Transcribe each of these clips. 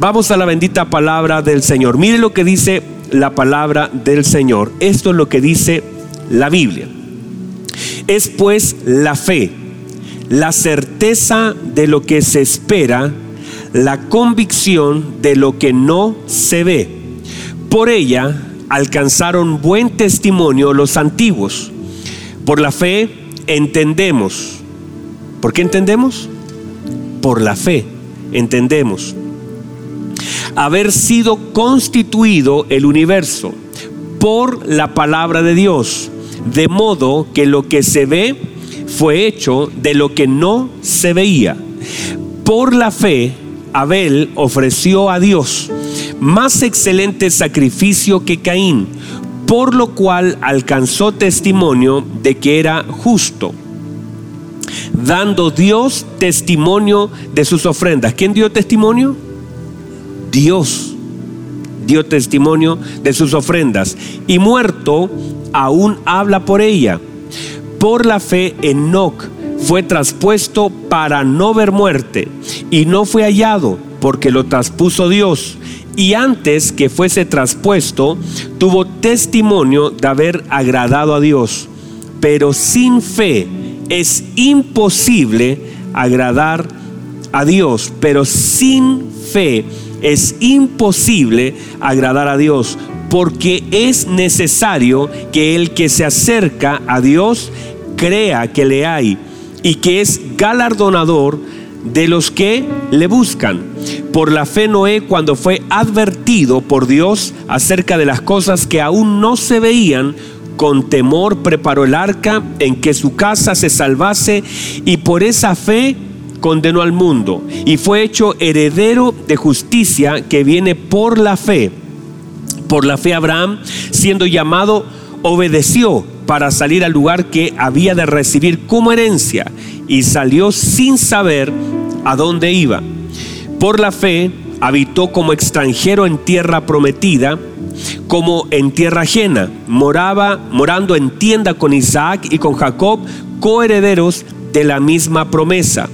Vamos a la bendita palabra del Señor. Mire lo que dice la palabra del Señor. Esto es lo que dice la Biblia. Es pues la fe, la certeza de lo que se espera, la convicción de lo que no se ve. Por ella alcanzaron buen testimonio los antiguos. Por la fe entendemos. ¿Por qué entendemos? Por la fe entendemos haber sido constituido el universo por la palabra de Dios, de modo que lo que se ve fue hecho de lo que no se veía. Por la fe, Abel ofreció a Dios más excelente sacrificio que Caín, por lo cual alcanzó testimonio de que era justo, dando Dios testimonio de sus ofrendas. ¿Quién dio testimonio? Dios dio testimonio de sus ofrendas y muerto aún habla por ella. Por la fe Enoch fue traspuesto para no ver muerte y no fue hallado porque lo traspuso Dios. Y antes que fuese traspuesto, tuvo testimonio de haber agradado a Dios. Pero sin fe es imposible agradar a Dios. Pero sin fe es imposible agradar a Dios porque es necesario que el que se acerca a Dios crea que le hay y que es galardonador de los que le buscan. Por la fe Noé cuando fue advertido por Dios acerca de las cosas que aún no se veían, con temor preparó el arca en que su casa se salvase y por esa fe condenó al mundo y fue hecho heredero de justicia que viene por la fe. Por la fe Abraham, siendo llamado, obedeció para salir al lugar que había de recibir como herencia y salió sin saber a dónde iba. Por la fe habitó como extranjero en tierra prometida, como en tierra ajena, moraba morando en tienda con Isaac y con Jacob, coherederos de la misma promesa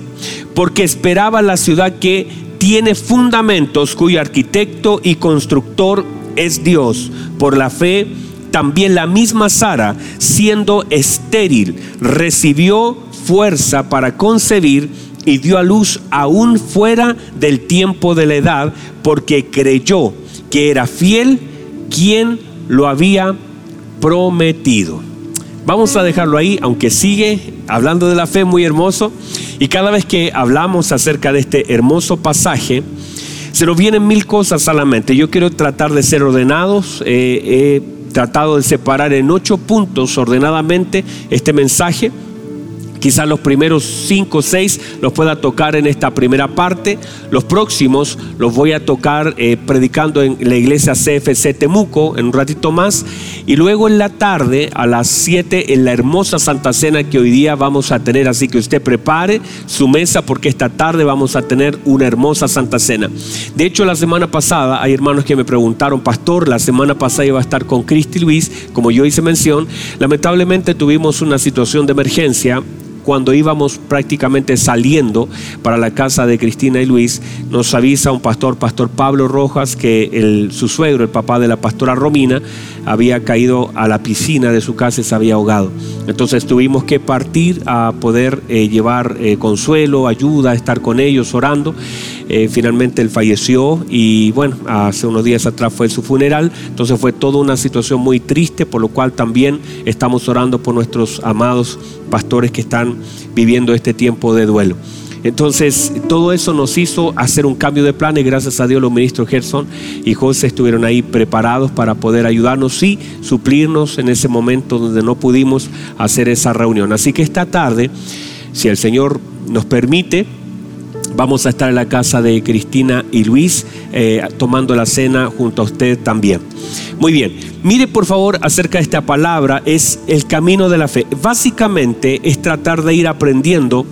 porque esperaba la ciudad que tiene fundamentos, cuyo arquitecto y constructor es Dios. Por la fe, también la misma Sara, siendo estéril, recibió fuerza para concebir y dio a luz aún fuera del tiempo de la edad, porque creyó que era fiel quien lo había prometido. Vamos a dejarlo ahí, aunque sigue hablando de la fe muy hermoso. Y cada vez que hablamos acerca de este hermoso pasaje, se nos vienen mil cosas a la mente. Yo quiero tratar de ser ordenados. he tratado de separar en ocho puntos ordenadamente este mensaje Quizás los primeros cinco o seis los pueda tocar en esta primera parte. Los próximos los voy a tocar eh, predicando en la iglesia CFC Temuco en un ratito más. Y luego en la tarde, a las siete en la hermosa Santa Cena que hoy día vamos a tener. Así que usted prepare su mesa porque esta tarde vamos a tener una hermosa Santa Cena. De hecho, la semana pasada hay hermanos que me preguntaron, pastor, la semana pasada iba a estar con Cristi Luis, como yo hice mención. Lamentablemente tuvimos una situación de emergencia cuando íbamos prácticamente saliendo para la casa de Cristina y Luis, nos avisa un pastor, Pastor Pablo Rojas, que el, su suegro, el papá de la pastora Romina, había caído a la piscina de su casa y se había ahogado. Entonces tuvimos que partir a poder eh, llevar eh, consuelo, ayuda, estar con ellos orando. Eh, finalmente él falleció y bueno, hace unos días atrás fue su funeral. Entonces fue toda una situación muy triste, por lo cual también estamos orando por nuestros amados pastores que están viviendo este tiempo de duelo. Entonces, todo eso nos hizo hacer un cambio de plan y gracias a Dios los ministros Gerson y José estuvieron ahí preparados para poder ayudarnos y suplirnos en ese momento donde no pudimos hacer esa reunión. Así que esta tarde, si el Señor nos permite, vamos a estar en la casa de Cristina y Luis eh, tomando la cena junto a usted también. Muy bien, mire por favor acerca de esta palabra, es el camino de la fe. Básicamente es tratar de ir aprendiendo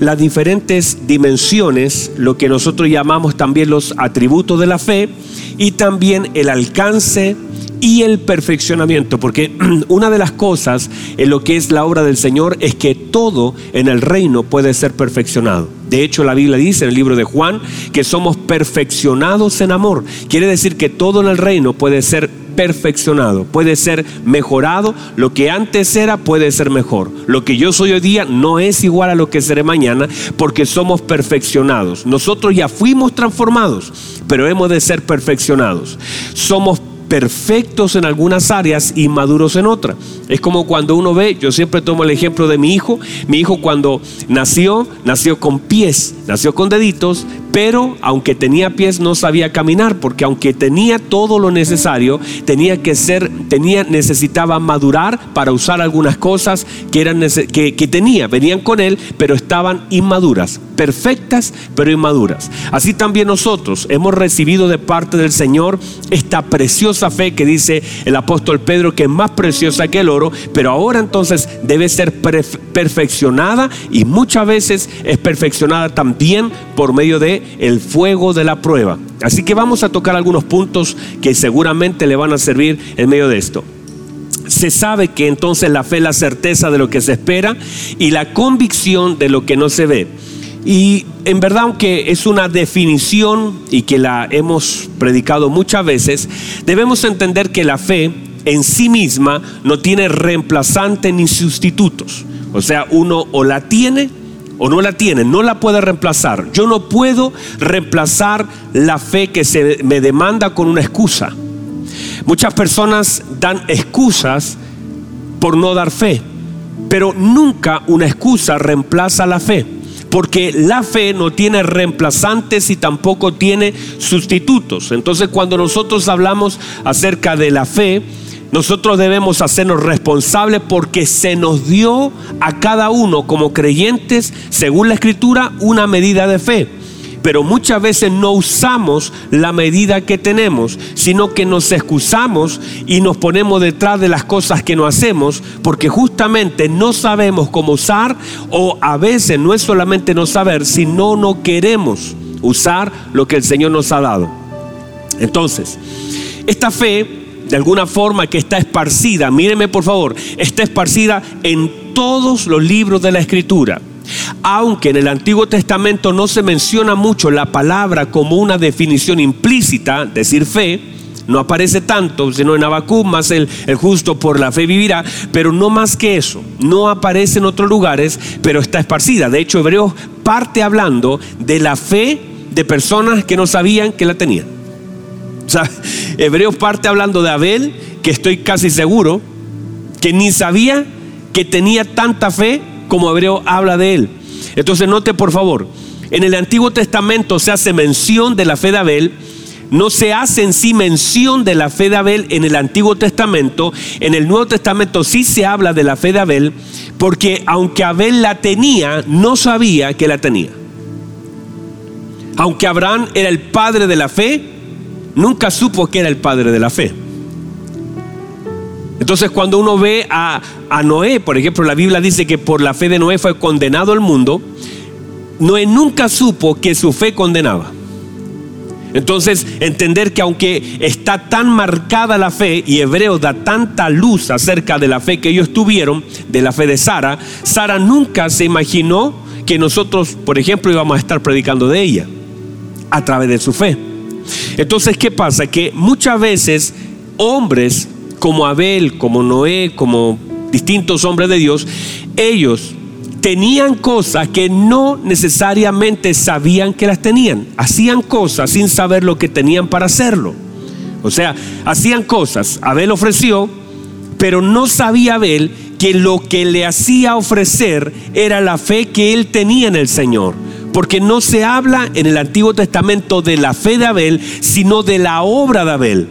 las diferentes dimensiones, lo que nosotros llamamos también los atributos de la fe y también el alcance y el perfeccionamiento, porque una de las cosas en lo que es la obra del Señor es que todo en el reino puede ser perfeccionado. De hecho, la Biblia dice en el libro de Juan que somos perfeccionados en amor. Quiere decir que todo en el reino puede ser perfeccionado, puede ser mejorado. Lo que antes era puede ser mejor. Lo que yo soy hoy día no es igual a lo que seré mañana porque somos perfeccionados. Nosotros ya fuimos transformados, pero hemos de ser perfeccionados. Somos perfectos en algunas áreas y maduros en otras. Es como cuando uno ve, yo siempre tomo el ejemplo de mi hijo, mi hijo cuando nació, nació con pies, nació con deditos, pero aunque tenía pies no sabía caminar, porque aunque tenía todo lo necesario, tenía que ser, tenía, necesitaba madurar para usar algunas cosas que, eran, que, que tenía, venían con él, pero estaban inmaduras, perfectas, pero inmaduras. Así también nosotros hemos recibido de parte del Señor esta preciosa fe que dice el apóstol Pedro que es más preciosa que el oro, pero ahora entonces debe ser perfeccionada y muchas veces es perfeccionada también por medio de el fuego de la prueba. Así que vamos a tocar algunos puntos que seguramente le van a servir en medio de esto se sabe que entonces la fe es la certeza de lo que se espera y la convicción de lo que no se ve. Y en verdad, aunque es una definición y que la hemos predicado muchas veces, debemos entender que la fe en sí misma no tiene reemplazante ni sustitutos. O sea, uno o la tiene o no la tiene, no la puede reemplazar. Yo no puedo reemplazar la fe que se me demanda con una excusa. Muchas personas dan excusas por no dar fe, pero nunca una excusa reemplaza la fe, porque la fe no tiene reemplazantes y tampoco tiene sustitutos. Entonces cuando nosotros hablamos acerca de la fe, nosotros debemos hacernos responsables porque se nos dio a cada uno como creyentes, según la escritura, una medida de fe. Pero muchas veces no usamos la medida que tenemos, sino que nos excusamos y nos ponemos detrás de las cosas que no hacemos porque justamente no sabemos cómo usar o a veces no es solamente no saber, sino no queremos usar lo que el Señor nos ha dado. Entonces, esta fe de alguna forma que está esparcida, míreme por favor, está esparcida en todos los libros de la Escritura. Aunque en el Antiguo Testamento no se menciona mucho la palabra como una definición implícita, decir fe, no aparece tanto, sino en Abacú más el, el, justo por la fe vivirá, pero no más que eso, no aparece en otros lugares, pero está esparcida. De hecho, Hebreos parte hablando de la fe de personas que no sabían que la tenían. O sea, Hebreos parte hablando de Abel, que estoy casi seguro que ni sabía que tenía tanta fe como Hebreo habla de él. Entonces note por favor, en el Antiguo Testamento se hace mención de la fe de Abel, no se hace en sí mención de la fe de Abel en el Antiguo Testamento, en el Nuevo Testamento sí se habla de la fe de Abel, porque aunque Abel la tenía, no sabía que la tenía. Aunque Abraham era el padre de la fe, nunca supo que era el padre de la fe. Entonces cuando uno ve a, Noé, por ejemplo, la Biblia dice que por la fe de Noé fue condenado el mundo, Noé nunca supo que su fe condenaba. Entonces, entender que aunque está tan marcada la fe y Hebreo da tanta luz acerca de la fe que ellos tuvieron, de la fe de Sara, Sara nunca se imaginó que nosotros, por ejemplo, íbamos a estar predicando de ella a través de su fe. Entonces, ¿qué pasa? Que muchas veces hombres como Abel, como Noé, como distintos hombres de Dios, ellos tenían cosas que no necesariamente sabían que las tenían. Hacían cosas sin saber lo que tenían para hacerlo. O sea, hacían cosas. Abel ofreció, pero no sabía Abel que lo que le hacía ofrecer era la fe que él tenía en el Señor. Porque no se habla en el Antiguo Testamento de la fe de Abel, sino de la obra de Abel.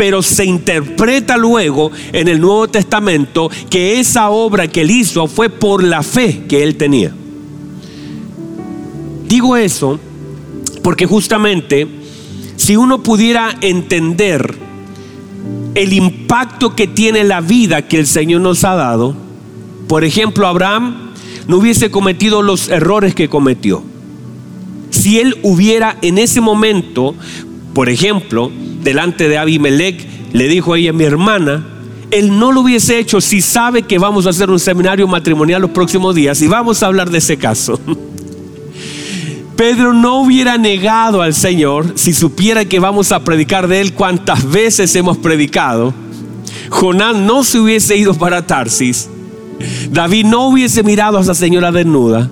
Pero se interpreta luego en el Nuevo Testamento que esa obra que él hizo fue por la fe que él tenía. Digo eso porque justamente si uno pudiera entender el impacto que tiene la vida que el Señor nos ha dado, por ejemplo, Abraham no hubiese cometido los errores que cometió si él hubiera en ese momento, por ejemplo, delante de Abimelech, le dijo a ella, mi hermana, él no lo hubiese hecho si sabe que vamos a hacer un seminario matrimonial los próximos días y vamos a hablar de ese caso. Pedro no hubiera negado al Señor si supiera que vamos a predicar de Él cuantas veces hemos predicado. Jonás no se hubiese ido para Tarsis. David no hubiese mirado a esa señora desnuda.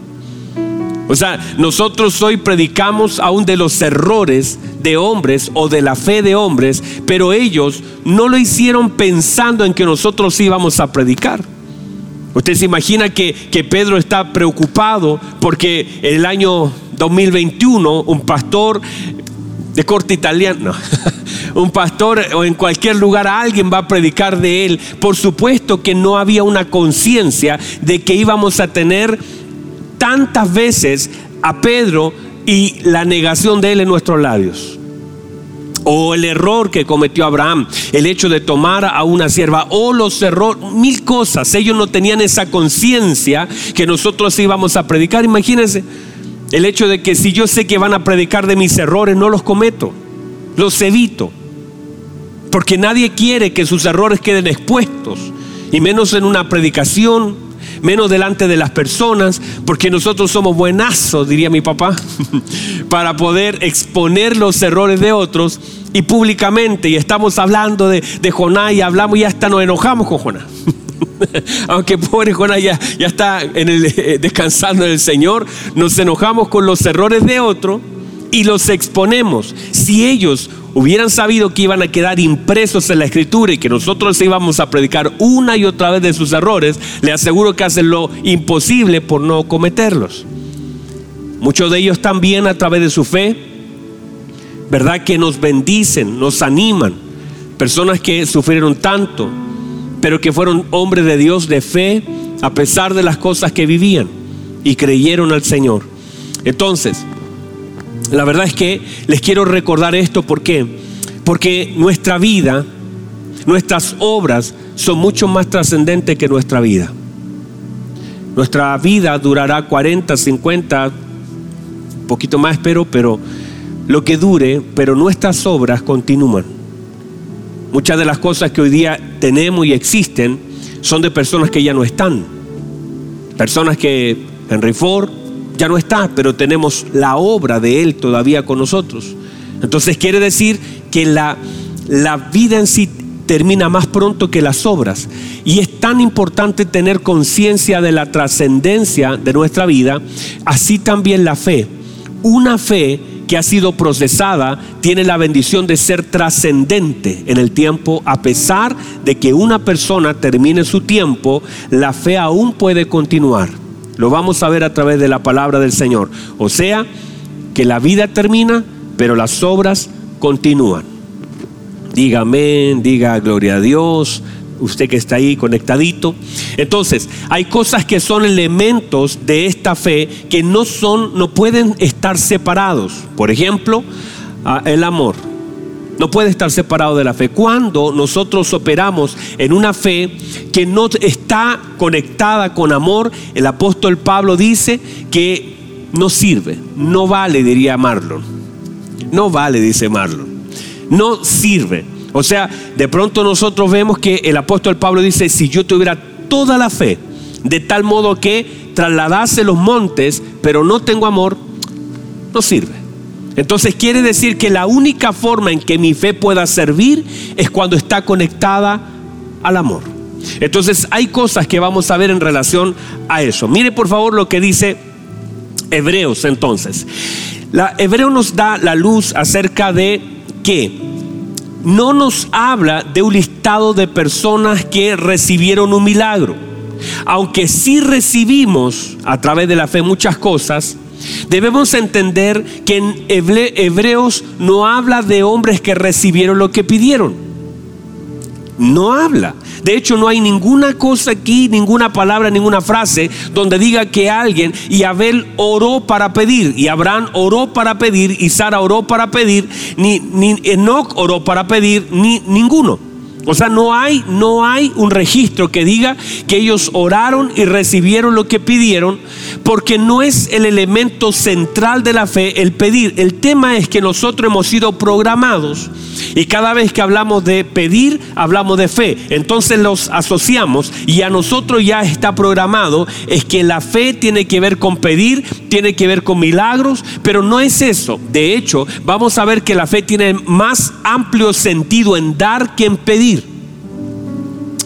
O sea, nosotros hoy predicamos aún de los errores de hombres o de la fe de hombres, pero ellos no lo hicieron pensando en que nosotros íbamos a predicar. Usted se imagina que, que Pedro está preocupado porque en el año 2021 un pastor de corte italiano, un pastor o en cualquier lugar alguien va a predicar de él. Por supuesto que no había una conciencia de que íbamos a tener tantas veces a Pedro y la negación de él en nuestros labios. O el error que cometió Abraham, el hecho de tomar a una sierva, o los errores, mil cosas. Ellos no tenían esa conciencia que nosotros íbamos a predicar. Imagínense el hecho de que si yo sé que van a predicar de mis errores, no los cometo, los evito. Porque nadie quiere que sus errores queden expuestos, y menos en una predicación menos delante de las personas, porque nosotros somos buenazos, diría mi papá, para poder exponer los errores de otros y públicamente. Y estamos hablando de, de Jonás y hablamos y hasta nos enojamos con Jonás. Aunque pobre Jonás ya, ya está en el, eh, descansando en el Señor, nos enojamos con los errores de otro y los exponemos. Si ellos hubieran sabido que iban a quedar impresos en la escritura y que nosotros íbamos a predicar una y otra vez de sus errores, le aseguro que hacen lo imposible por no cometerlos. Muchos de ellos también a través de su fe, ¿verdad? Que nos bendicen, nos animan. Personas que sufrieron tanto, pero que fueron hombres de Dios de fe a pesar de las cosas que vivían y creyeron al Señor. Entonces, la verdad es que les quiero recordar esto, ¿por qué? Porque nuestra vida, nuestras obras son mucho más trascendentes que nuestra vida. Nuestra vida durará 40, 50, un poquito más espero, pero lo que dure, pero nuestras obras continúan. Muchas de las cosas que hoy día tenemos y existen son de personas que ya no están. Personas que Henry Ford, ya no está, pero tenemos la obra de Él todavía con nosotros. Entonces quiere decir que la, la vida en sí termina más pronto que las obras. Y es tan importante tener conciencia de la trascendencia de nuestra vida, así también la fe. Una fe que ha sido procesada tiene la bendición de ser trascendente en el tiempo, a pesar de que una persona termine su tiempo, la fe aún puede continuar. Lo vamos a ver a través de la palabra del Señor. O sea, que la vida termina, pero las obras continúan. Diga amén, diga gloria a Dios, usted que está ahí conectadito. Entonces, hay cosas que son elementos de esta fe que no son, no pueden estar separados. Por ejemplo, ah, el amor no puede estar separado de la fe. Cuando nosotros operamos en una fe que no está conectada con amor, el apóstol Pablo dice que no sirve, no vale, diría Marlon. No vale, dice Marlon. No sirve. O sea, de pronto nosotros vemos que el apóstol Pablo dice, si yo tuviera toda la fe, de tal modo que trasladase los montes, pero no tengo amor, no sirve. Entonces quiere decir que la única forma en que mi fe pueda servir es cuando está conectada al amor. Entonces hay cosas que vamos a ver en relación a eso. Mire por favor lo que dice Hebreos entonces. Hebreo nos da la luz acerca de que no nos habla de un listado de personas que recibieron un milagro. Aunque sí recibimos a través de la fe muchas cosas, Debemos entender que en Hebreos no habla de hombres que recibieron lo que pidieron. No habla. De hecho, no hay ninguna cosa aquí, ninguna palabra, ninguna frase donde diga que alguien, y Abel oró para pedir, y Abraham oró para pedir, y Sara oró para pedir, ni, ni Enoch oró para pedir, ni ninguno. O sea, no hay, no hay un registro que diga que ellos oraron y recibieron lo que pidieron, porque no es el elemento central de la fe el pedir. El tema es que nosotros hemos sido programados y cada vez que hablamos de pedir, hablamos de fe. Entonces los asociamos y a nosotros ya está programado, es que la fe tiene que ver con pedir, tiene que ver con milagros, pero no es eso. De hecho, vamos a ver que la fe tiene más amplio sentido en dar que en pedir.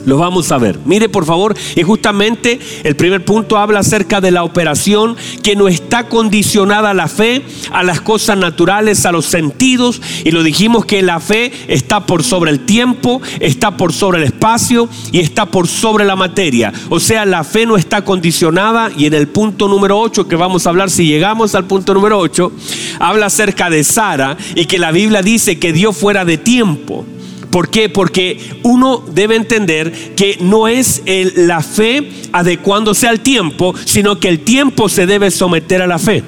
Lo vamos a ver. Mire por favor, y justamente el primer punto habla acerca de la operación que no está condicionada a la fe, a las cosas naturales, a los sentidos. Y lo dijimos que la fe está por sobre el tiempo, está por sobre el espacio y está por sobre la materia. O sea, la fe no está condicionada y en el punto número 8 que vamos a hablar si llegamos al punto número 8, habla acerca de Sara y que la Biblia dice que dio fuera de tiempo. ¿Por qué? Porque uno debe entender que no es la fe adecuándose al tiempo, sino que el tiempo se debe someter a la fe.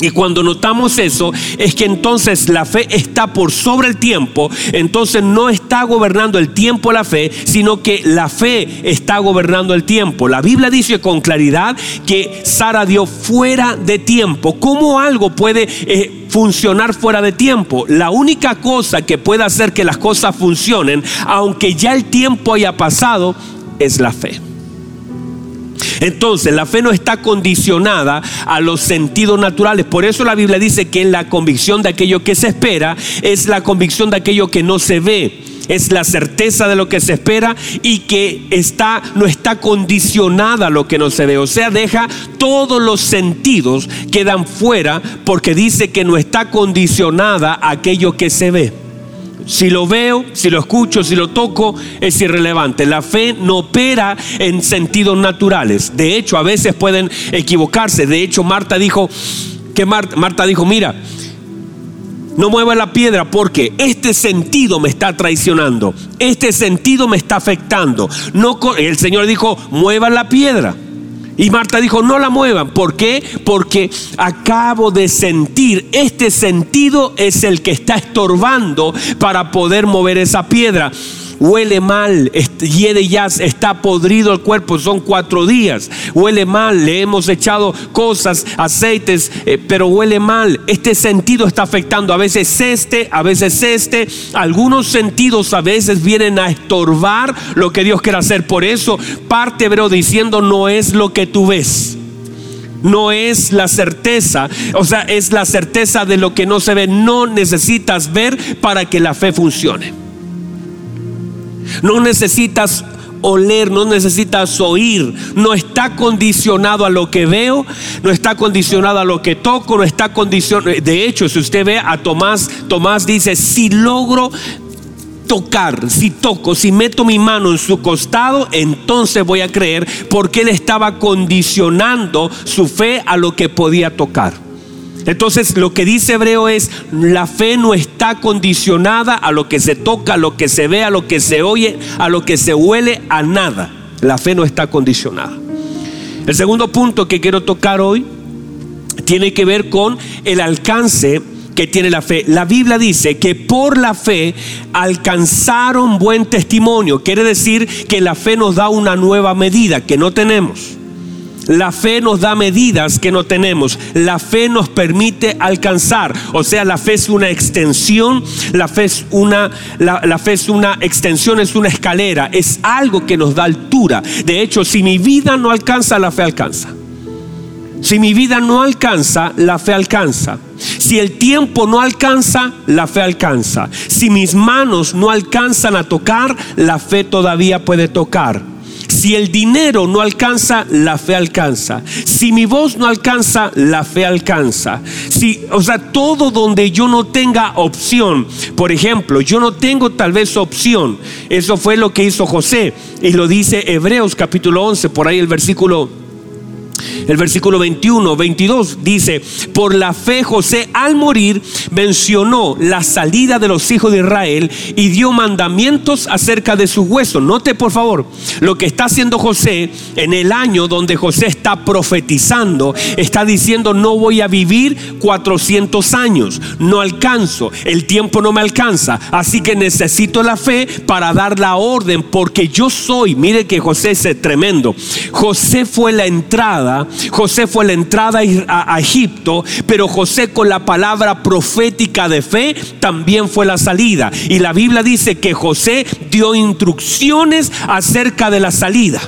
Y cuando notamos eso, es que entonces la fe está por sobre el tiempo, entonces no está gobernando el tiempo la fe, sino que la fe está gobernando el tiempo. La Biblia dice con claridad que Sara dio fuera de tiempo. ¿Cómo algo puede eh, funcionar fuera de tiempo? La única cosa que puede hacer que las cosas funcionen, aunque ya el tiempo haya pasado, es la fe. Entonces, la fe no está condicionada a los sentidos naturales. Por eso la Biblia dice que la convicción de aquello que se espera es la convicción de aquello que no se ve es la certeza de lo que se espera y que está no está condicionada a lo que no se ve, o sea, deja todos los sentidos quedan fuera porque dice que no está condicionada a aquello que se ve. Si lo veo, si lo escucho, si lo toco, es irrelevante. La fe no opera en sentidos naturales. De hecho, a veces pueden equivocarse. De hecho, Marta dijo que Marta, dijo, mira, no mueva la piedra porque este sentido me está traicionando. Este sentido me está afectando. No, el Señor dijo, mueva la piedra. Y Marta dijo, no la muevan. ¿Por qué? Porque acabo de sentir, este sentido es el que está estorbando para poder mover esa piedra huele mal, hiede ya, está podrido el cuerpo, son cuatro días, huele mal, le hemos echado cosas, aceites, eh, pero huele mal. Este sentido está afectando, a veces este, a veces este, algunos sentidos a veces vienen a estorbar lo que Dios quiere hacer. Por eso parte Hebreo diciendo no es lo que tú ves no es la certeza, o sea, es la certeza de lo que no se ve. No necesitas ver para que la fe funcione. No necesitas oler, no necesitas oír, no está condicionado a lo que veo, no está condicionado a lo que toco, no está condicionado. De hecho, si usted ve a Tomás, Tomás dice, si logro tocar, si toco, si meto mi mano en su costado, entonces voy a creer porque él estaba condicionando su fe a lo que podía tocar. Entonces lo que dice Hebreo es, la fe no está condicionada a lo que se toca, a lo que se ve, a lo que se oye, a lo que se huele, a nada. La fe no está condicionada. El segundo punto que quiero tocar hoy tiene que ver con el alcance que tiene la fe. La Biblia dice que por la fe alcanzaron buen testimonio. Quiere decir que la fe nos da una nueva medida que no tenemos. La fe nos da medidas que no tenemos. La fe nos permite alcanzar. O sea, la fe es una extensión. La fe es una, la, fe es una extensión, es una escalera. Es algo que nos da altura. De hecho, si mi vida no alcanza, la fe alcanza. Si mi vida no alcanza, la fe alcanza. Si el tiempo no alcanza, la fe alcanza. Si mis manos no alcanzan a tocar, la fe todavía puede tocar. Si el dinero no alcanza, la fe alcanza. Si mi voz no alcanza, la fe alcanza. Si, o sea, todo donde yo no tenga opción. Por ejemplo, yo no tengo tal vez opción. Eso fue lo que hizo José. Y lo dice Hebreos capítulo 11, por ahí el versículo El versículo 21, 22 dice, por la fe José al morir mencionó la salida de los hijos de Israel y dio mandamientos acerca de sus huesos. Note por favor lo que está haciendo José en el año donde José está profetizando, está diciendo no voy a vivir 400 años, no alcanzo, el tiempo no me alcanza, así que necesito la fe para dar la orden porque yo soy, mire que José es tremendo, José fue la entrada, José fue la entrada a, Egipto, pero José con la palabra profética de fe también fue la salida. Y la Biblia dice que José dio instrucciones acerca de la salida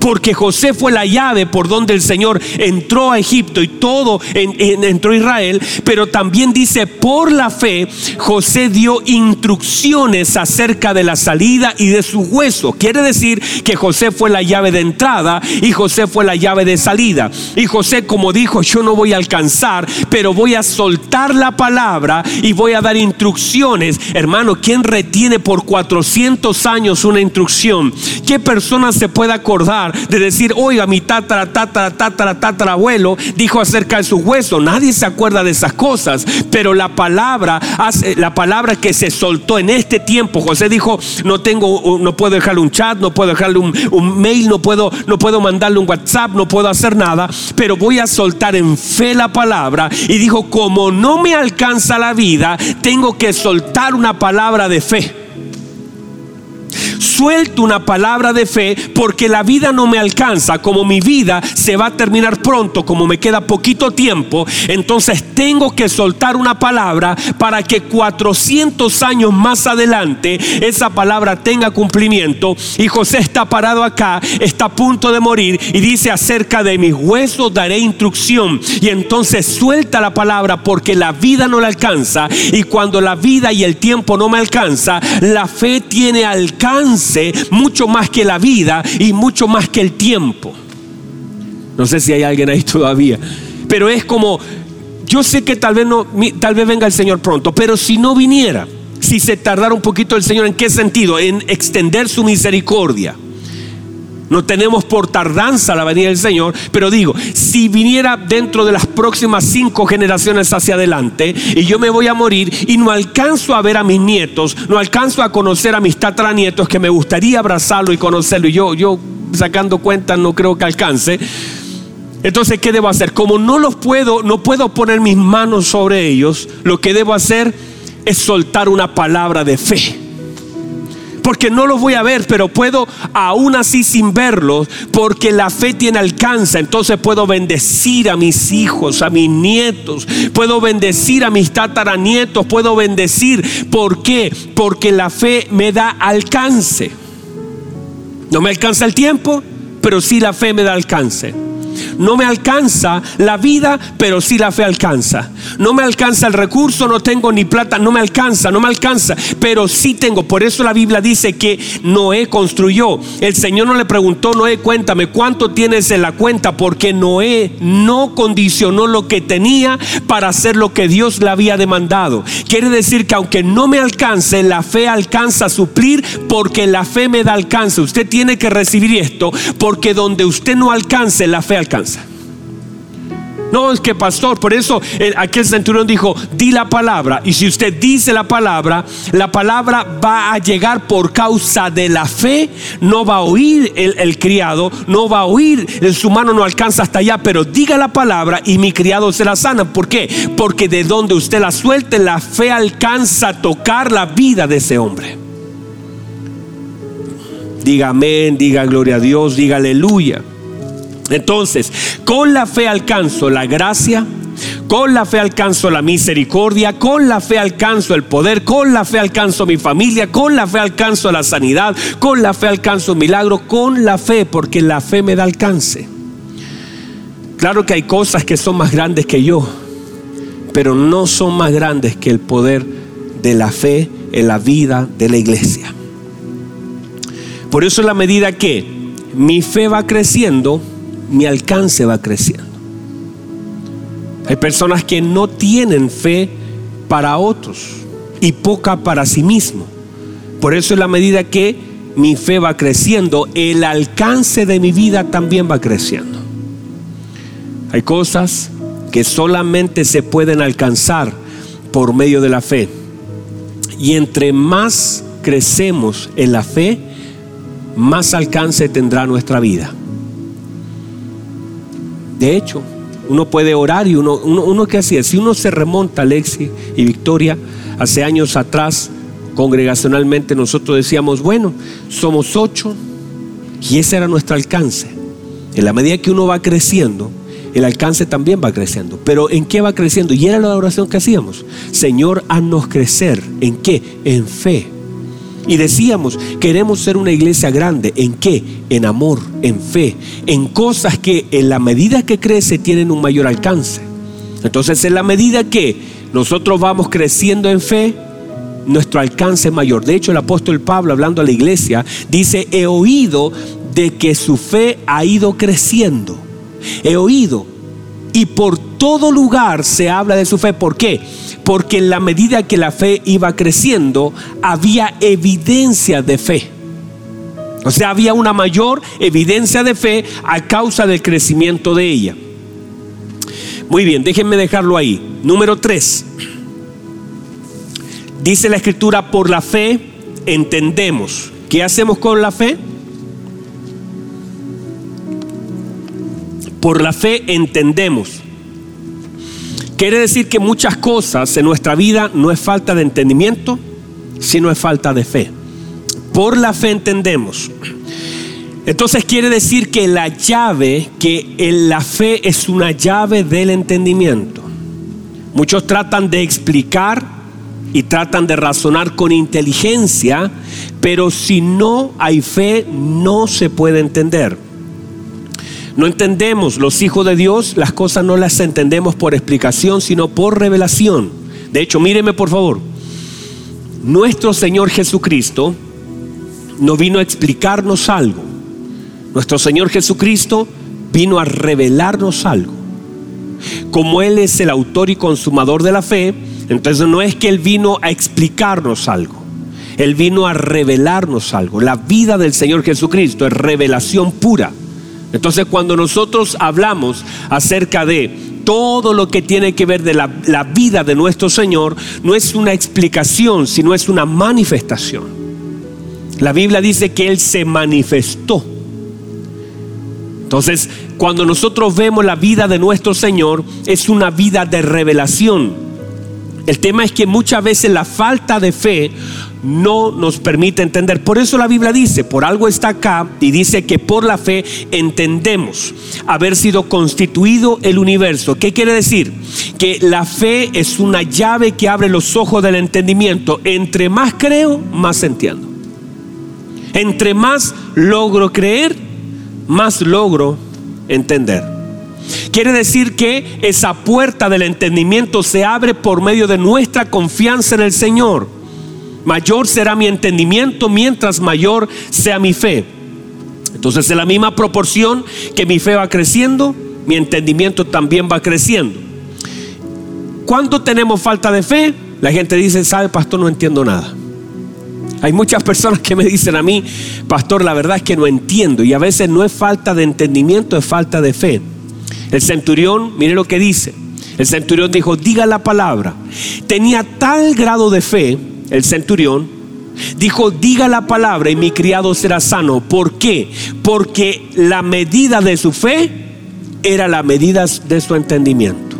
porque José fue la llave por donde el Señor entró a Egipto y todo entró a Israel, pero también dice, por la fe, José dio instrucciones acerca de la salida y de su hueso. Quiere decir que José fue la llave de entrada y José fue la llave de salida. Y José, como dijo, yo no voy a alcanzar, pero voy a soltar la palabra y voy a dar instrucciones. Hermano, ¿quién retiene por 400 años una instrucción? ¿Qué persona se puede acordar? De decir, oiga, mi tatara, tatara, tatara, tatara abuelo dijo acerca de sus huesos. Nadie se acuerda de esas cosas, pero la palabra, la palabra que se soltó en este tiempo, José dijo, no tengo, no puedo dejarle un chat, no puedo dejarle un, un mail, no puedo, no puedo mandarle un WhatsApp, no puedo hacer nada, pero voy a soltar en fe la palabra. Y dijo, como no me alcanza la vida, tengo que soltar una palabra de fe suelto una palabra de fe porque la vida no me alcanza, como mi vida se va a terminar pronto, como me queda poquito tiempo, entonces tengo que soltar una palabra para que 400 años más adelante esa palabra tenga cumplimiento. Y José está parado acá, está a punto de morir y dice acerca de mis huesos daré instrucción. Y entonces suelta la palabra porque la vida no le alcanza. Y cuando la vida y el tiempo no me alcanza, la fe tiene alcance mucho más que la vida y mucho más que el tiempo. No sé si hay alguien ahí todavía, pero es como yo sé que tal vez no tal vez venga el Señor pronto, pero si no viniera, si se tardara un poquito el Señor, ¿en qué sentido? En extender su misericordia. No tenemos por tardanza la venida del Señor, pero digo, si viniera dentro de las próximas cinco generaciones hacia adelante y yo me voy a morir y no alcanzo a ver a mis nietos, no alcanzo a conocer a mis tataranietos que me gustaría abrazarlo y conocerlo y yo, yo sacando cuentas no creo que alcance. Entonces, ¿qué debo hacer? Como no los puedo, no puedo poner mis manos sobre ellos, lo que debo hacer es soltar una palabra de fe porque no los voy a ver, pero puedo aún así sin verlos, porque la fe tiene alcance. Entonces puedo bendecir a mis hijos, a mis nietos, puedo bendecir a mis tataranietos, puedo bendecir. ¿Por qué? Porque la fe me da alcance. No me alcanza el tiempo, pero sí la fe me da alcance. No me alcanza la vida, pero sí la fe alcanza. No me alcanza el recurso, no tengo ni plata, no me alcanza, no me alcanza, pero sí tengo. Por eso la Biblia dice que Noé construyó. El Señor no le preguntó, Noé, cuéntame, ¿cuánto tienes en la cuenta? Porque Noé no condicionó lo que tenía para hacer lo que Dios le había demandado. Quiere decir que aunque no me alcance, la fe alcanza a suplir porque la fe me da alcance. Usted tiene que recibir esto porque donde usted no alcance, la fe alcanza. No, es que pastor, por eso eh, aquel centurión dijo, di la palabra. Y si usted dice la palabra, la palabra va a llegar por causa de la fe. No va a oír el, el criado, no va a oír, su mano no alcanza hasta allá, pero diga la palabra y mi criado será sana. ¿Por qué? Porque de donde usted la suelte, la fe alcanza a tocar la vida de ese hombre. Diga amén, diga gloria a Dios, diga aleluya. Entonces, con la fe alcanzo la gracia, con la fe alcanzo la misericordia, con la fe alcanzo el poder, con la fe alcanzo mi familia, con la fe alcanzo la sanidad, con la fe alcanzo milagro, con la fe, porque la fe me da alcance. Claro que hay cosas que son más grandes que yo, pero no son más grandes que el poder de la fe en la vida de la iglesia. Por eso en la medida que mi fe va creciendo, mi alcance va creciendo. Hay personas que no tienen fe para otros y poca para sí mismo. Por eso en la medida que mi fe va creciendo, el alcance de mi vida también va creciendo. Hay cosas que solamente se pueden alcanzar por medio de la fe. Y entre más crecemos en la fe, más alcance tendrá nuestra vida. De hecho, uno puede orar y uno, uno, que hacía, si uno se remonta, Alexi y Victoria, hace años atrás, congregacionalmente nosotros decíamos, bueno, somos ocho y ese era nuestro alcance. En la medida que uno va creciendo, el alcance también va creciendo. Pero ¿en qué va creciendo? Y era la oración que hacíamos. Señor, haznos crecer. ¿En qué? En fe. Y decíamos, queremos ser una iglesia grande. ¿En qué? En amor, en fe, en cosas que en la medida que crece tienen un mayor alcance. Entonces, en la medida que nosotros vamos creciendo en fe, nuestro alcance es mayor. De hecho, el apóstol Pablo, hablando a la iglesia, dice, he oído de que su fe ha ido creciendo. He oído. Y por todo lugar se habla de su fe. ¿Por qué? Porque en la medida que la fe iba creciendo, había evidencia de fe. O sea, había una mayor evidencia de fe a causa del crecimiento de ella. Muy bien, déjenme dejarlo ahí. Número 3. Dice la escritura, por la fe entendemos. ¿Qué hacemos con la fe? Por la fe entendemos. Quiere decir que muchas cosas en nuestra vida no es falta de entendimiento, sino es falta de fe. Por la fe entendemos. Entonces quiere decir que la llave, que en la fe es una llave del entendimiento. Muchos tratan de explicar y tratan de razonar con inteligencia, pero si no hay fe no se puede entender. No entendemos, los hijos de Dios, las cosas no las entendemos por explicación, sino por revelación. De hecho, míreme por favor, nuestro Señor Jesucristo no vino a explicarnos algo. Nuestro Señor Jesucristo vino a revelarnos algo. Como Él es el autor y consumador de la fe, entonces no es que Él vino a explicarnos algo. Él vino a revelarnos algo. La vida del Señor Jesucristo es revelación pura. Entonces cuando nosotros hablamos acerca de todo lo que tiene que ver de la, vida de nuestro Señor, no es una explicación, sino es una manifestación. La Biblia dice que Él se manifestó. Entonces, cuando nosotros vemos la vida de nuestro Señor, es una vida de revelación. El tema es que muchas veces la falta de fe no nos permite entender. Por eso la Biblia dice, por algo está acá y dice que por la fe entendemos haber sido constituido el universo. ¿Qué quiere decir? Que la fe es una llave que abre los ojos del entendimiento. Entre más creo, más entiendo. Entre más logro creer, más logro entender. Quiere decir que esa puerta del entendimiento se abre por medio de nuestra confianza en el Señor. Mayor será mi entendimiento mientras mayor sea mi fe. Entonces en la misma proporción que mi fe va creciendo, mi entendimiento también va creciendo. ¿Cuándo tenemos falta de fe? La gente dice, sabe pastor, no entiendo nada. Hay muchas personas que me dicen a mí, pastor, la verdad es que no entiendo. Y a veces no es falta de entendimiento, es falta de fe. El centurión, mire lo que dice. El centurión dijo, diga la palabra. Tenía tal grado de fe, el centurión, dijo, diga la palabra y mi criado será sano. ¿Por qué? Porque la medida de su fe era la medida de su entendimiento.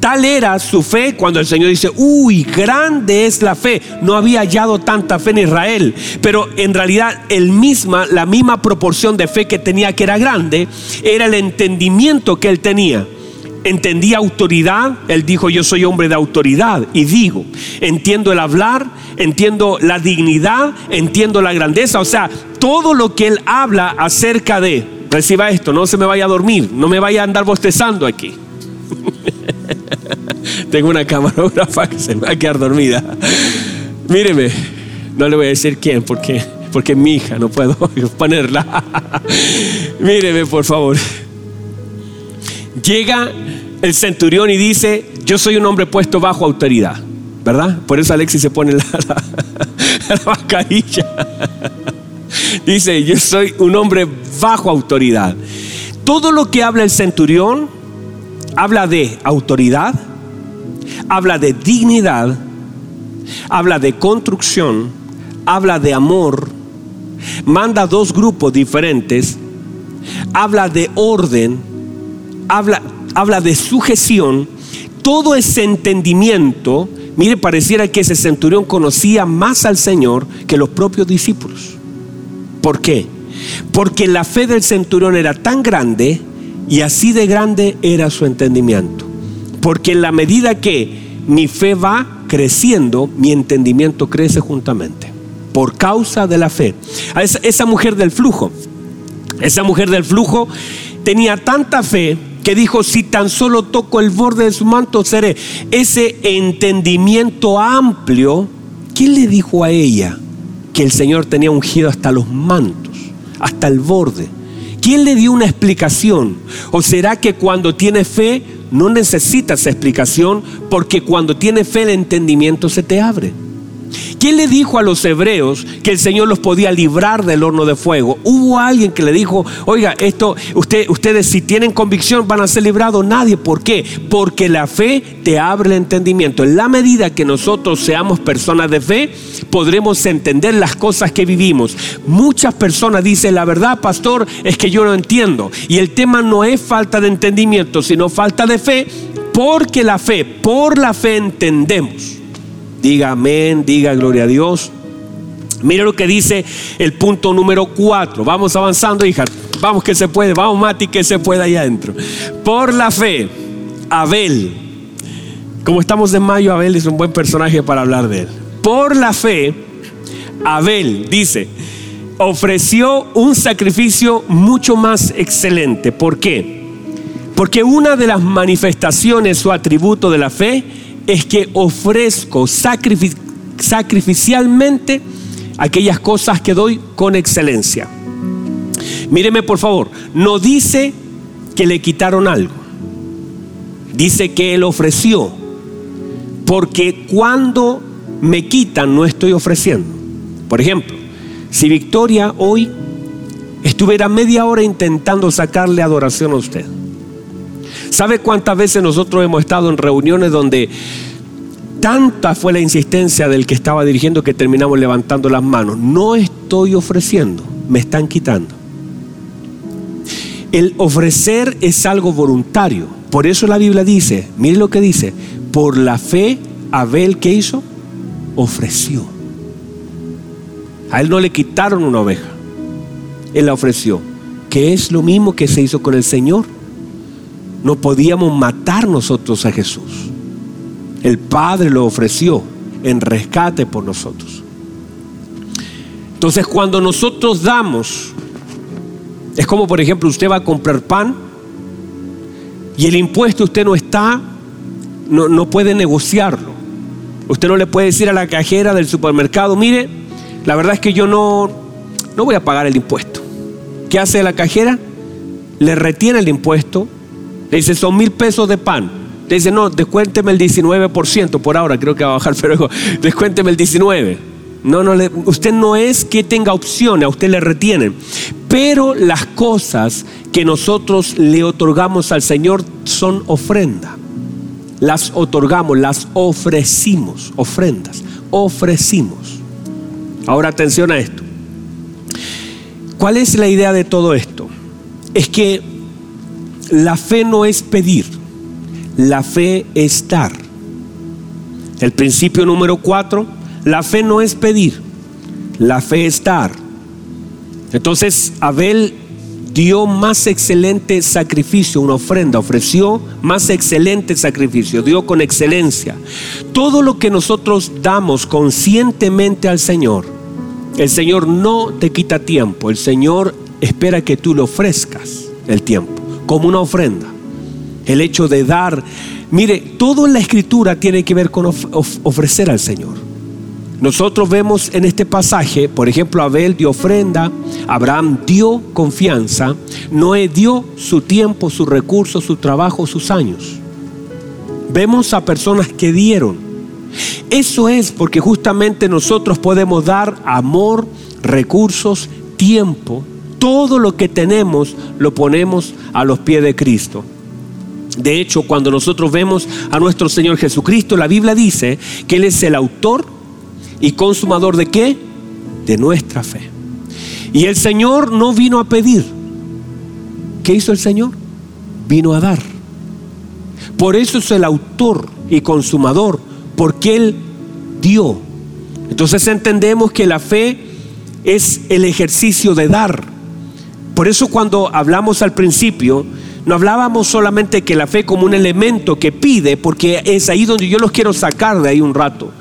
Tal era su fe cuando el Señor dice, uy, grande es la fe. No había hallado tanta fe en Israel, pero en realidad el misma, la misma proporción de fe que tenía que era grande, era el entendimiento que él tenía. Entendía autoridad, él dijo, yo soy hombre de autoridad y digo, entiendo el hablar, entiendo la dignidad, entiendo la grandeza, o sea, todo lo que él habla acerca de, reciba esto, no se me vaya a dormir, no me vaya a andar bostezando aquí. Tengo una camarógrafa que se me va a quedar dormida. Míreme, no le voy a decir quién porque, porque mi hija, no puedo ponerla. Míreme, por favor. Llega el centurión y dice, yo soy un hombre puesto bajo autoridad. ¿Verdad? Por eso Alexis se pone la, la. Dice, yo soy un hombre bajo autoridad. Todo lo que habla el centurión habla de autoridad, habla de dignidad, habla de construcción, habla de amor, manda dos grupos diferentes, habla de orden, habla, habla de sujeción, todo ese entendimiento, mire, pareciera que ese centurión conocía más al Señor que los propios discípulos. ¿Por qué? Porque la fe del centurión era tan grande y así de grande era su entendimiento. Porque en la medida que mi fe va creciendo, mi entendimiento crece juntamente. Por causa de la fe. Esa, mujer del flujo, esa mujer del flujo tenía tanta fe que dijo, si tan solo toco el borde de su manto, seré. Ese entendimiento amplio, ¿quién le dijo a ella que el Señor tenía ungido hasta los mantos, hasta el borde? ¿Quién le dio una explicación? ¿O será que cuando tiene fe no necesitas explicación porque cuando tiene fe el entendimiento se te abre? ¿Quién le dijo a los hebreos que el Señor los podía librar del horno de fuego? Hubo alguien que le dijo, oiga, esto, usted, ustedes si tienen convicción van a ser librados. Nadie. ¿Por qué? Porque la fe te abre el entendimiento. En la medida que nosotros seamos personas de fe, podremos entender las cosas que vivimos. Muchas personas dicen, la verdad, pastor, es que yo no entiendo. Y el tema no es falta de entendimiento, sino falta de fe, porque la fe, por la fe entendemos. Diga amén, diga gloria a Dios. Mira lo que dice el punto número cuatro. Vamos avanzando, hija. Vamos que se puede. Vamos, Mati, que se puede ahí adentro. Por la fe, Abel. Como estamos en mayo, Abel es un buen personaje para hablar de él. Por la fe, Abel dice, ofreció un sacrificio mucho más excelente. ¿Por qué? Porque una de las manifestaciones o atributos de la fe es que ofrezco sacrificialmente aquellas cosas que doy con excelencia. Míreme por favor, no dice que le quitaron algo, dice que él ofreció, porque cuando me quitan no estoy ofreciendo. Por ejemplo, si Victoria hoy estuviera media hora intentando sacarle adoración a usted, ¿Sabe cuántas veces nosotros hemos estado en reuniones donde tanta fue la insistencia del que estaba dirigiendo que terminamos levantando las manos? No estoy ofreciendo, me están quitando. El ofrecer es algo voluntario. Por eso la Biblia dice, mire lo que dice, por la fe Abel que hizo, ofreció. A él no le quitaron una oveja, él la ofreció, que es lo mismo que se hizo con el Señor no podíamos matar nosotros a Jesús. El Padre lo ofreció en rescate por nosotros. Entonces cuando nosotros damos, es como por ejemplo usted va a comprar pan y el impuesto usted no está, no, no puede negociarlo. Usted no le puede decir a la cajera del supermercado, mire, la verdad es que yo no, no voy a pagar el impuesto. ¿Qué hace la cajera? Le retiene el impuesto le dice, son mil pesos de pan. Le dice, no, descuénteme el 19%, por ahora creo que va a bajar, pero descuénteme el 19%. No, no, usted no es que tenga opciones, a usted le retienen. Pero las cosas que nosotros le otorgamos al Señor son ofrenda. Las otorgamos, las ofrecimos, ofrendas, ofrecimos. Ahora atención a esto. ¿Cuál es la idea de todo esto? Es que la fe no es pedir, la fe es dar. El principio número cuatro, la fe no es pedir, la fe es dar. Entonces Abel dio más excelente sacrificio, una ofrenda, ofreció más excelente sacrificio, dio con excelencia. Todo lo que nosotros damos conscientemente al Señor, el Señor no te quita tiempo, el Señor espera que tú le ofrezcas el tiempo como una ofrenda. El hecho de dar, mire, todo en la escritura tiene que ver con ofrecer al Señor. Nosotros vemos en este pasaje, por ejemplo, Abel dio ofrenda, Abraham dio confianza, Noé dio su tiempo, sus recursos, su trabajo, sus años. Vemos a personas que dieron. Eso es porque justamente nosotros podemos dar amor, recursos, tiempo todo lo que tenemos lo ponemos a los pies de Cristo. De hecho, cuando nosotros vemos a nuestro Señor Jesucristo, la Biblia dice que Él es el autor y consumador de qué? De nuestra fe. Y el Señor no vino a pedir. ¿Qué hizo el Señor? Vino a dar. Por eso es el autor y consumador, porque Él dio. Entonces entendemos que la fe es el ejercicio de dar. Por eso cuando hablamos al principio, no hablábamos solamente que la fe como un elemento que pide, porque es ahí donde yo los quiero sacar de ahí un rato.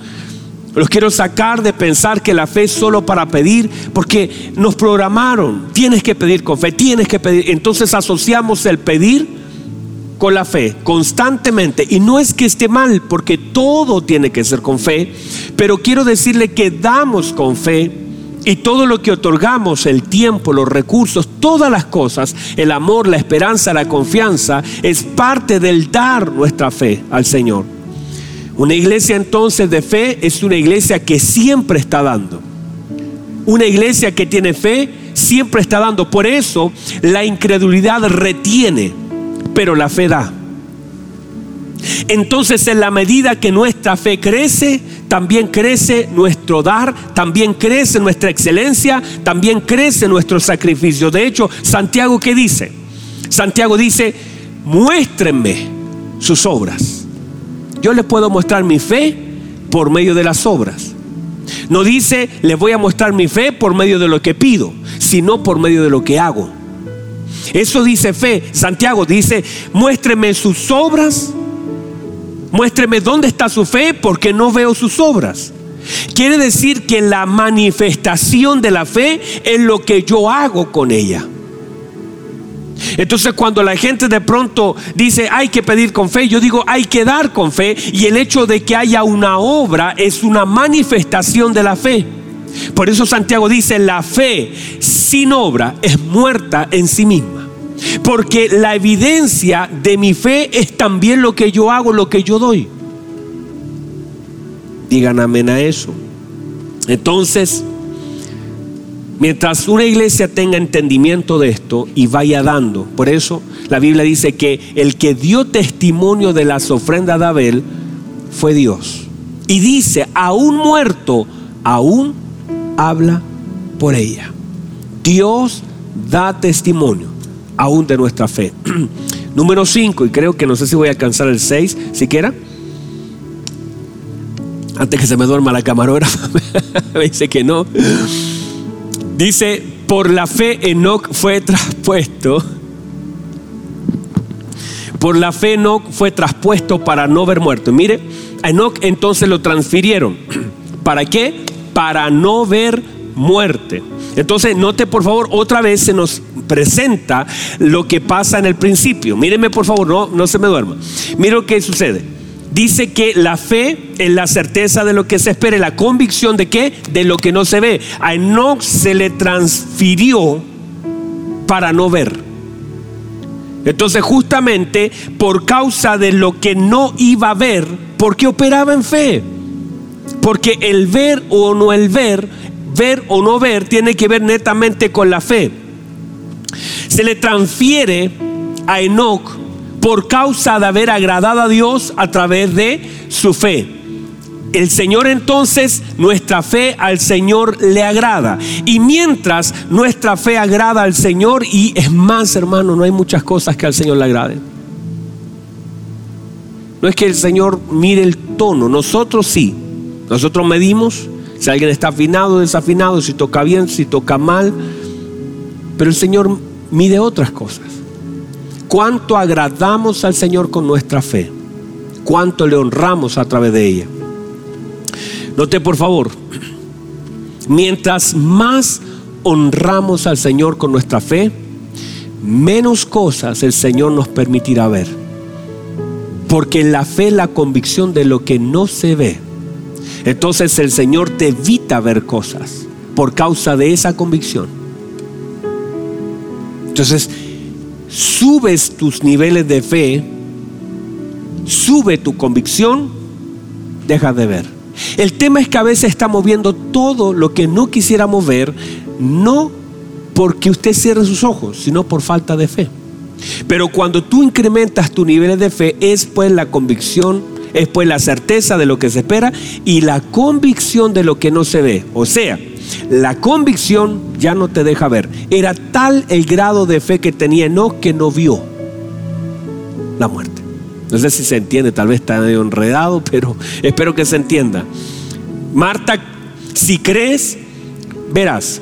Los quiero sacar de pensar que la fe es solo para pedir, porque nos programaron, tienes que pedir con fe, tienes que pedir. Entonces asociamos el pedir con la fe constantemente. Y no es que esté mal, porque todo tiene que ser con fe, pero quiero decirle que damos con fe y todo lo que otorgamos, el tiempo, los recursos, todas las cosas, el amor, la esperanza, la confianza, es parte del dar nuestra fe al Señor. Una iglesia entonces de fe es una iglesia que siempre está dando. Una iglesia que tiene fe siempre está dando. Por eso la incredulidad retiene, pero la fe da. Entonces en la medida que nuestra fe crece, también crece nuestro dar, también crece nuestra excelencia, también crece nuestro sacrificio. De hecho, Santiago ¿qué dice? Santiago dice, muéstrenme sus obras. Yo les puedo mostrar mi fe por medio de las obras. No dice, les voy a mostrar mi fe por medio de lo que pido, sino por medio de lo que hago. Eso dice fe. Santiago dice, muéstrenme sus obras Muéstreme dónde está su fe porque no veo sus obras. Quiere decir que la manifestación de la fe es lo que yo hago con ella. Entonces cuando la gente de pronto dice hay que pedir con fe, yo digo hay que dar con fe y el hecho de que haya una obra es una manifestación de la fe. Por eso Santiago dice la fe sin obra es muerta en sí misma. Porque la evidencia de mi fe es también lo que yo hago, lo que yo doy. Digan amén a eso. Entonces, mientras una iglesia tenga entendimiento de esto y vaya dando, por eso la Biblia dice que el que dio testimonio de las ofrendas de Abel fue Dios. Y dice, aún muerto, aún habla por ella. Dios da testimonio aún de nuestra fe. Número 5, y creo que no sé si voy a alcanzar el 6 siquiera. Antes que se me duerma la camarógrafa, me dice que no. Dice, por la fe Enoch fue traspuesto. Por la fe Enoch fue traspuesto para no ver muerto. Mire, a Enoch entonces lo transfirieron. ¿Para qué? Para no ver muerte. Entonces, note por favor, otra vez se nos presenta lo que pasa en el principio. Mírenme por favor, no, no se me duerma. Mire lo que sucede. Dice que la fe es la certeza de lo que se espera, la convicción de qué? De lo que no se ve. A Enoch se le transfirió para no ver. Entonces justamente por causa de lo que no iba a ver, porque operaba en fe. Porque el ver o no el ver ver o no ver tiene que ver netamente con la fe. Se le transfiere a Enoch por causa de haber agradado a Dios a través de su fe. El Señor entonces, nuestra fe al Señor le agrada. Y mientras nuestra fe agrada al Señor, y es más hermano, no hay muchas cosas que al Señor le agrade No es que el Señor mire el tono, nosotros sí. Nosotros medimos, si alguien está afinado, desafinado, si toca bien, si toca mal. Pero el Señor mide otras cosas. ¿Cuánto agradamos al Señor con nuestra fe? ¿Cuánto le honramos a través de ella? Note por favor, mientras más honramos al Señor con nuestra fe, menos cosas el Señor nos permitirá ver. Porque la fe es la convicción de lo que no se ve. Entonces el Señor te evita ver cosas por causa de esa convicción. Entonces, subes tus niveles de fe, sube tu convicción, dejas de ver. El tema es que a veces estamos viendo todo lo que no quisiéramos ver, no porque usted cierre sus ojos, sino por falta de fe. Pero cuando tú incrementas tus niveles de fe, es pues la convicción, es pues la certeza de lo que se espera y la convicción de lo que no se ve. O sea, la convicción ya no te deja ver. Era tal el grado de fe que tenía no que no vio la muerte. No sé si se entiende, tal vez está medio enredado, pero espero que se entienda. Marta, si crees, verás.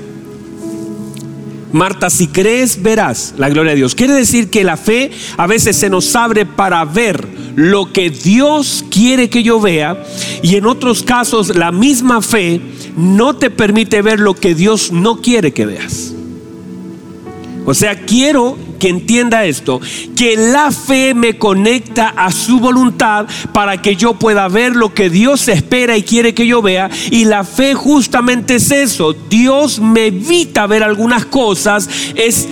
Marta, si crees, verás la gloria de Dios. Quiere decir que la fe a veces se nos abre para ver lo que Dios quiere que yo vea y en otros casos la misma fe no te permite ver lo que Dios no quiere que veas. O sea, quiero que entienda esto, que la fe me conecta a su voluntad para que yo pueda ver lo que Dios espera y quiere que yo vea. Y la fe justamente es eso. Dios me evita ver algunas cosas, es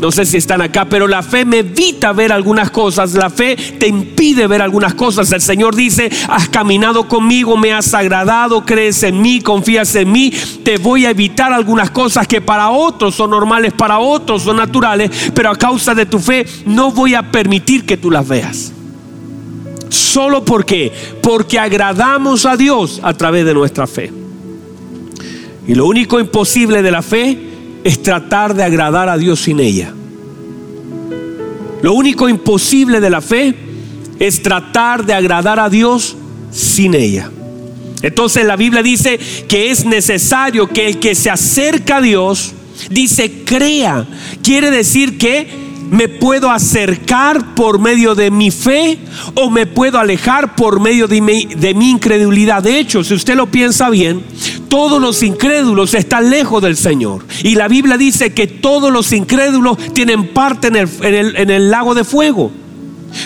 no sé si están acá, pero la fe me evita ver algunas cosas. La fe te impide ver algunas cosas. El Señor dice, has caminado conmigo, me has agradado, crees en mí, confías en mí. Te voy a evitar algunas cosas que para otros son normales, para otros son naturales, pero a causa de tu fe no voy a permitir que tú las veas. Solo porque, porque agradamos a Dios a través de nuestra fe. Y lo único imposible de la fe es tratar de agradar a Dios sin ella. Lo único imposible de la fe es tratar de agradar a Dios sin ella. Entonces la Biblia dice que es necesario que el que se acerca a Dios, dice, crea. Quiere decir que me puedo acercar por medio de mi fe o me puedo alejar por medio de mi, de mi, incredulidad. De hecho, si usted lo piensa bien, todos los incrédulos están lejos del Señor. Y la Biblia dice que todos los incrédulos tienen parte en el, en el, en el lago de fuego.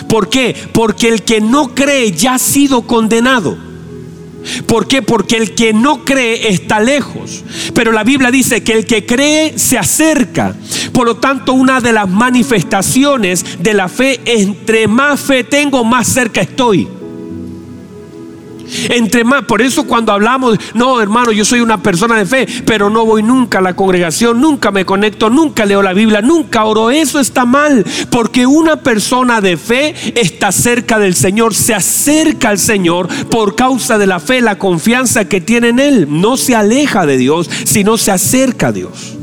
¿Por qué? Porque el que no cree ya ha sido condenado. ¿Por qué? Porque el que no cree está lejos. Pero la Biblia dice que el que cree se acerca. Por lo tanto, una de las manifestaciones de la fe, entre más fe tengo, más cerca estoy. Entre más, por eso cuando hablamos, no hermano, yo soy una persona de fe, pero no voy nunca a la congregación, nunca me conecto, nunca leo la Biblia, nunca oro. Eso está mal, porque una persona de fe está cerca del Señor, se acerca al Señor por causa de la fe, la confianza que tiene en Él. No se aleja de Dios, sino se acerca a Dios.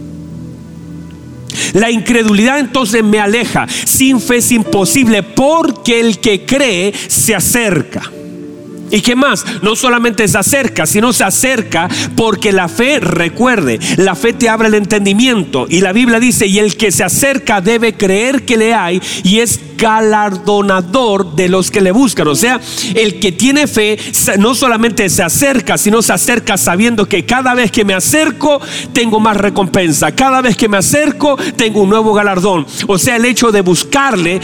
La incredulidad entonces me aleja. Sin fe es imposible porque el que cree se acerca. ¿Y qué más? No solamente se acerca, sino se acerca porque la fe, recuerde, la fe te abre el entendimiento. Y la Biblia dice, y el que se acerca debe creer que le hay y es galardonador de los que le buscan. O sea, el que tiene fe no solamente se acerca, sino se acerca sabiendo que cada vez que me acerco tengo más recompensa. Cada vez que me acerco tengo un nuevo galardón. O sea, el hecho de buscarle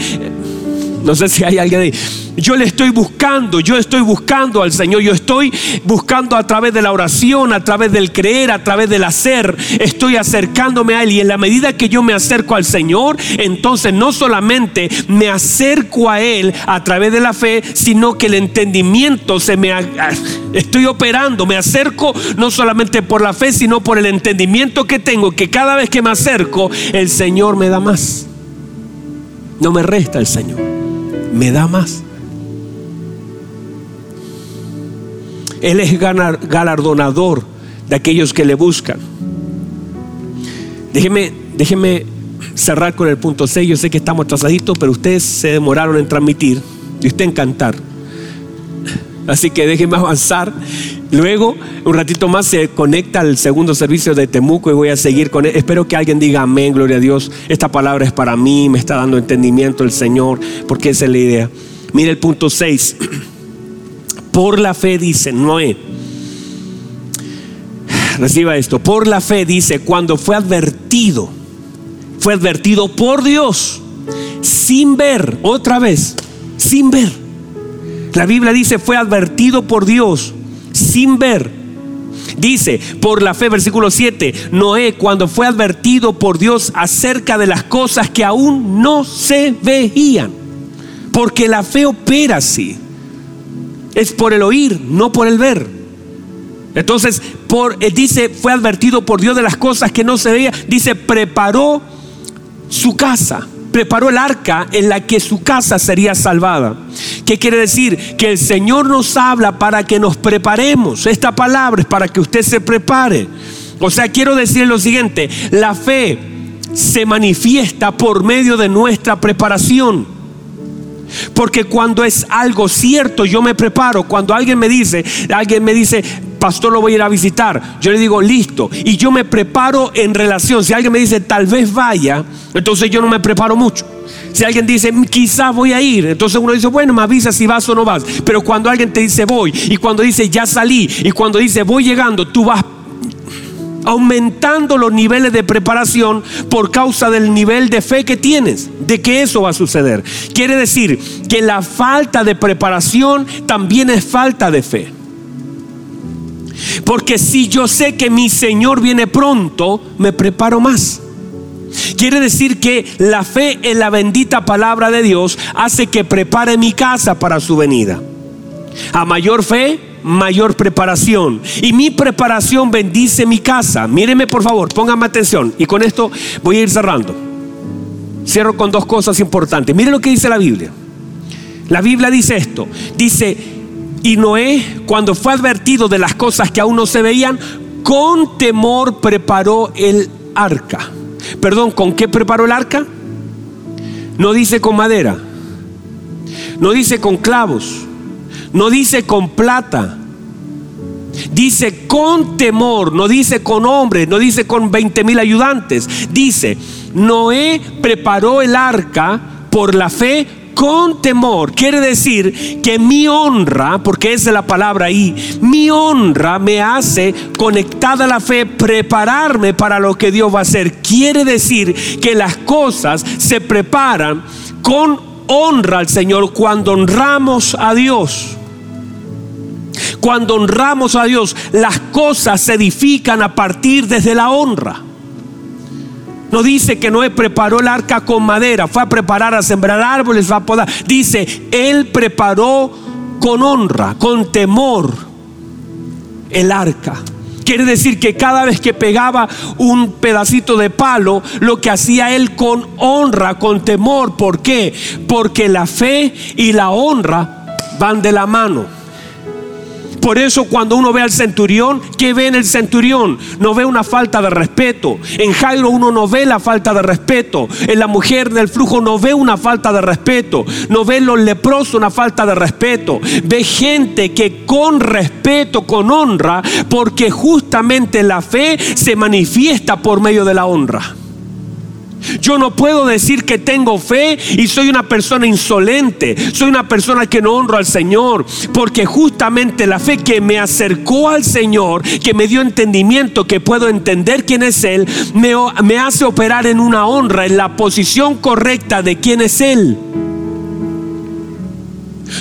no sé si hay alguien ahí. Yo le estoy buscando, yo estoy buscando al Señor, yo estoy buscando a través de la oración, a través del creer, a través del hacer, estoy acercándome a Él y en la medida que yo me acerco al Señor, entonces no solamente me acerco a Él a través de la fe, sino que el entendimiento se me... Estoy operando, me acerco no solamente por la fe, sino por el entendimiento que tengo, que cada vez que me acerco, el Señor me da más. No me resta el Señor me da más. Él es galardonador de aquellos que le buscan. Déjeme, cerrar con el punto 6. Yo sé que estamos atrasaditos, pero ustedes se demoraron en transmitir y usted en cantar. Así que déjeme avanzar. Luego, un ratito más se conecta al segundo servicio de Temuco y voy a seguir con él. Espero que alguien diga amén, gloria a Dios. Esta palabra es para mí, me está dando entendimiento el Señor, porque esa es la idea. Mire el punto 6. Por la fe dice Noé. Reciba esto. Por la fe dice, cuando fue advertido, fue advertido por Dios, sin ver, otra vez, sin ver la Biblia dice, fue advertido por Dios sin ver. Dice, por la fe, versículo 7, Noé cuando fue advertido por Dios acerca de las cosas que aún no se veían. Porque la fe opera así. Es por el oír, no por el ver. Entonces, por, eh, dice, fue advertido por Dios de las cosas que no se veían. Dice, preparó su casa. Preparó el arca en la que su casa sería salvada. ¿Qué quiere decir? Que el Señor nos habla para que nos preparemos. Esta palabra es para que usted se prepare. O sea, quiero decir lo siguiente, la fe se manifiesta por medio de nuestra preparación. Porque cuando es algo cierto, yo me preparo. Cuando alguien me dice, alguien me dice, pastor, lo voy a ir a visitar. Yo le digo, listo. Y yo me preparo en relación. Si alguien me dice, tal vez vaya, entonces yo no me preparo mucho. Si alguien dice, quizás voy a ir, entonces uno dice, bueno, me avisa si vas o no vas. Pero cuando alguien te dice, voy, y cuando dice, ya salí, y cuando dice, voy llegando, tú vas aumentando los niveles de preparación por causa del nivel de fe que tienes, de que eso va a suceder. Quiere decir que la falta de preparación también es falta de fe. Porque si yo sé que mi Señor viene pronto, me preparo más. Quiere decir que la fe en la bendita palabra de Dios hace que prepare mi casa para su venida. A mayor fe, mayor preparación. Y mi preparación bendice mi casa. Míreme por favor, póngame atención. Y con esto voy a ir cerrando. Cierro con dos cosas importantes. Mire lo que dice la Biblia. La Biblia dice esto. Dice, y Noé, cuando fue advertido de las cosas que aún no se veían, con temor preparó el arca. Perdón, ¿con qué preparó el arca? No dice con madera. No dice con clavos no dice con plata. Dice con temor, no dice con hombres, no dice con 20 mil ayudantes. Dice, Noé preparó el arca por la fe con temor. Quiere decir que mi honra, porque es la palabra ahí, mi honra me hace conectada la fe, prepararme para lo que Dios va a hacer. Quiere decir que las cosas se preparan con honra al Señor cuando honramos a Dios. Cuando honramos a Dios, las cosas se edifican a partir desde la honra. No dice que Noé preparó el arca con madera, fue a preparar a sembrar árboles, a podar. Dice, él preparó con honra, con temor el arca. Quiere decir que cada vez que pegaba un pedacito de palo, lo que hacía él con honra, con temor. ¿Por qué? Porque la fe y la honra van de la mano. Por eso cuando uno ve al centurión, ¿qué ve en el centurión? No ve una falta de respeto. En Jairo uno no ve la falta de respeto. En la mujer del flujo no ve una falta de respeto. No ve en los leprosos una falta de respeto. Ve gente que con respeto, con honra, porque justamente la fe se manifiesta por medio de la honra. Yo no puedo decir que tengo fe y soy una persona insolente, soy una persona que no honro al Señor, porque justamente la fe que me acercó al Señor, que me dio entendimiento, que puedo entender quién es Él, me, me hace operar en una honra, en la posición correcta de quién es Él.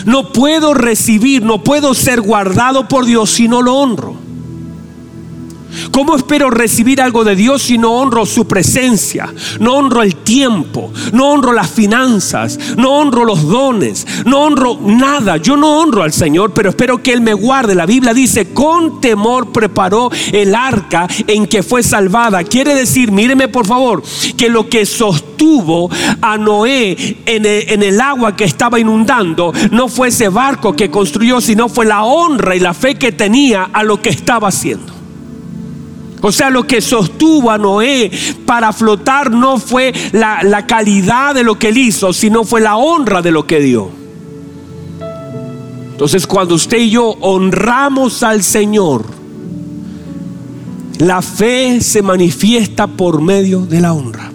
No puedo recibir, no puedo ser guardado por Dios si no lo honro. ¿Cómo espero recibir algo de Dios si no honro su presencia? No honro el tiempo, no honro las finanzas, no honro los dones, no honro nada. Yo no honro al Señor, pero espero que Él me guarde. La Biblia dice, con temor preparó el arca en que fue salvada. Quiere decir, míreme por favor, que lo que sostuvo a Noé en el, en el agua que estaba inundando no fue ese barco que construyó, sino fue la honra y la fe que tenía a lo que estaba haciendo. O sea, lo que sostuvo a Noé para flotar no fue la, calidad de lo que él hizo, sino fue la honra de lo que dio. Entonces, cuando usted y yo honramos al Señor, la fe se manifiesta por medio de la honra.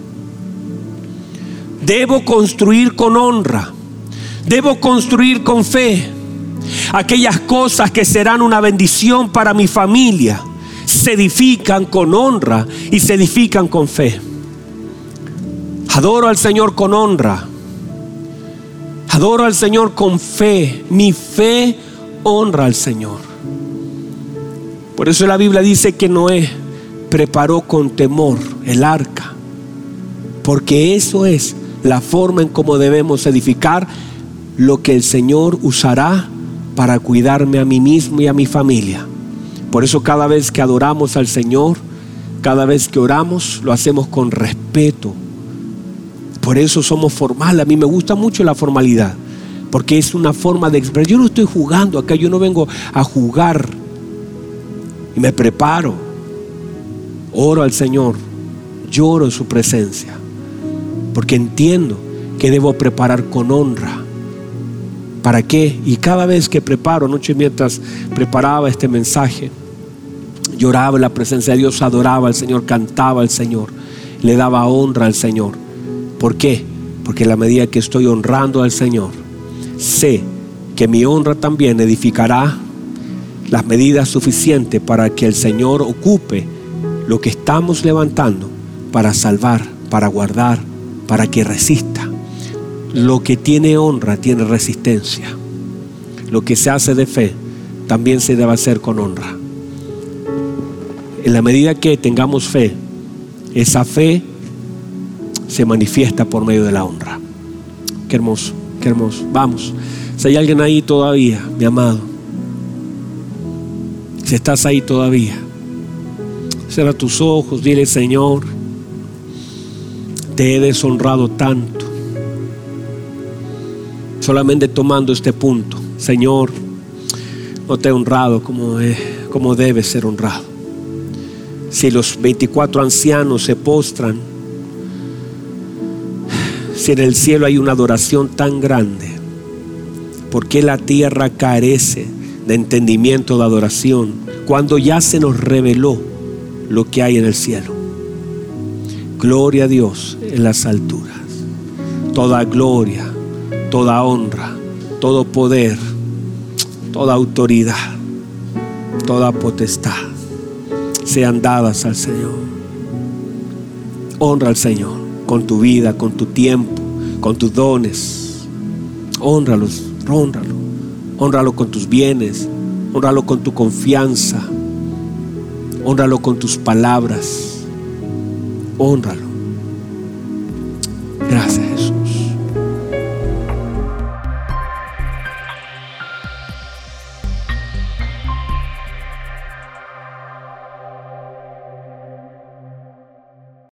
Debo construir con honra. Debo construir con fe aquellas cosas que serán una bendición para mi familia se edifican con honra y se edifican con fe. Adoro al Señor con honra. Adoro al Señor con fe. Mi fe honra al Señor. Por eso la Biblia dice que Noé preparó con temor el arca. Porque eso es la forma en cómo debemos edificar lo que el Señor usará para cuidarme a mí mismo y a mi familia. Por eso cada vez que adoramos al Señor, cada vez que oramos, lo hacemos con respeto, Por eso somos formales. A mí me gusta mucho la formalidad, porque es una forma de expresar. Yo no estoy jugando acá, yo no vengo a jugar. Y me preparo. Oro al Señor, lloro en su presencia, porque entiendo que debo preparar con honra. ¿Para qué? Y cada vez que preparo, anoche mientras preparaba este mensaje, lloraba en la presencia de Dios, adoraba al Señor, cantaba al Señor, le daba honra al Señor. ¿Por qué? Porque a la medida que estoy honrando al Señor, sé que mi honra también edificará las medidas suficientes para que el Señor ocupe lo que estamos levantando para salvar, para guardar, para que resista. Lo que tiene honra tiene resistencia. Lo que se hace de fe también se debe hacer con honra. En la medida que tengamos fe, esa fe se manifiesta por medio de la honra. Qué hermoso, qué hermoso. Vamos. Si hay alguien ahí todavía, mi amado, si estás ahí todavía, cierra tus ojos, dile Señor, te he deshonrado tanto. Solamente tomando este punto, Señor, no te he honrado como, como debe ser honrado. Si los 24 ancianos se postran, si en el cielo hay una adoración tan grande, ¿por qué la tierra carece de entendimiento de adoración cuando ya se nos reveló lo que hay en el cielo? Gloria a Dios en las alturas. Toda gloria, toda honra, todo poder, toda autoridad, toda potestad sean dadas al Señor. Honra al Señor con tu vida, con tu tiempo, con tus dones. Honralos, honralo. Honralo con tus bienes, honralo con tu confianza, honralo con tus palabras. Honralo.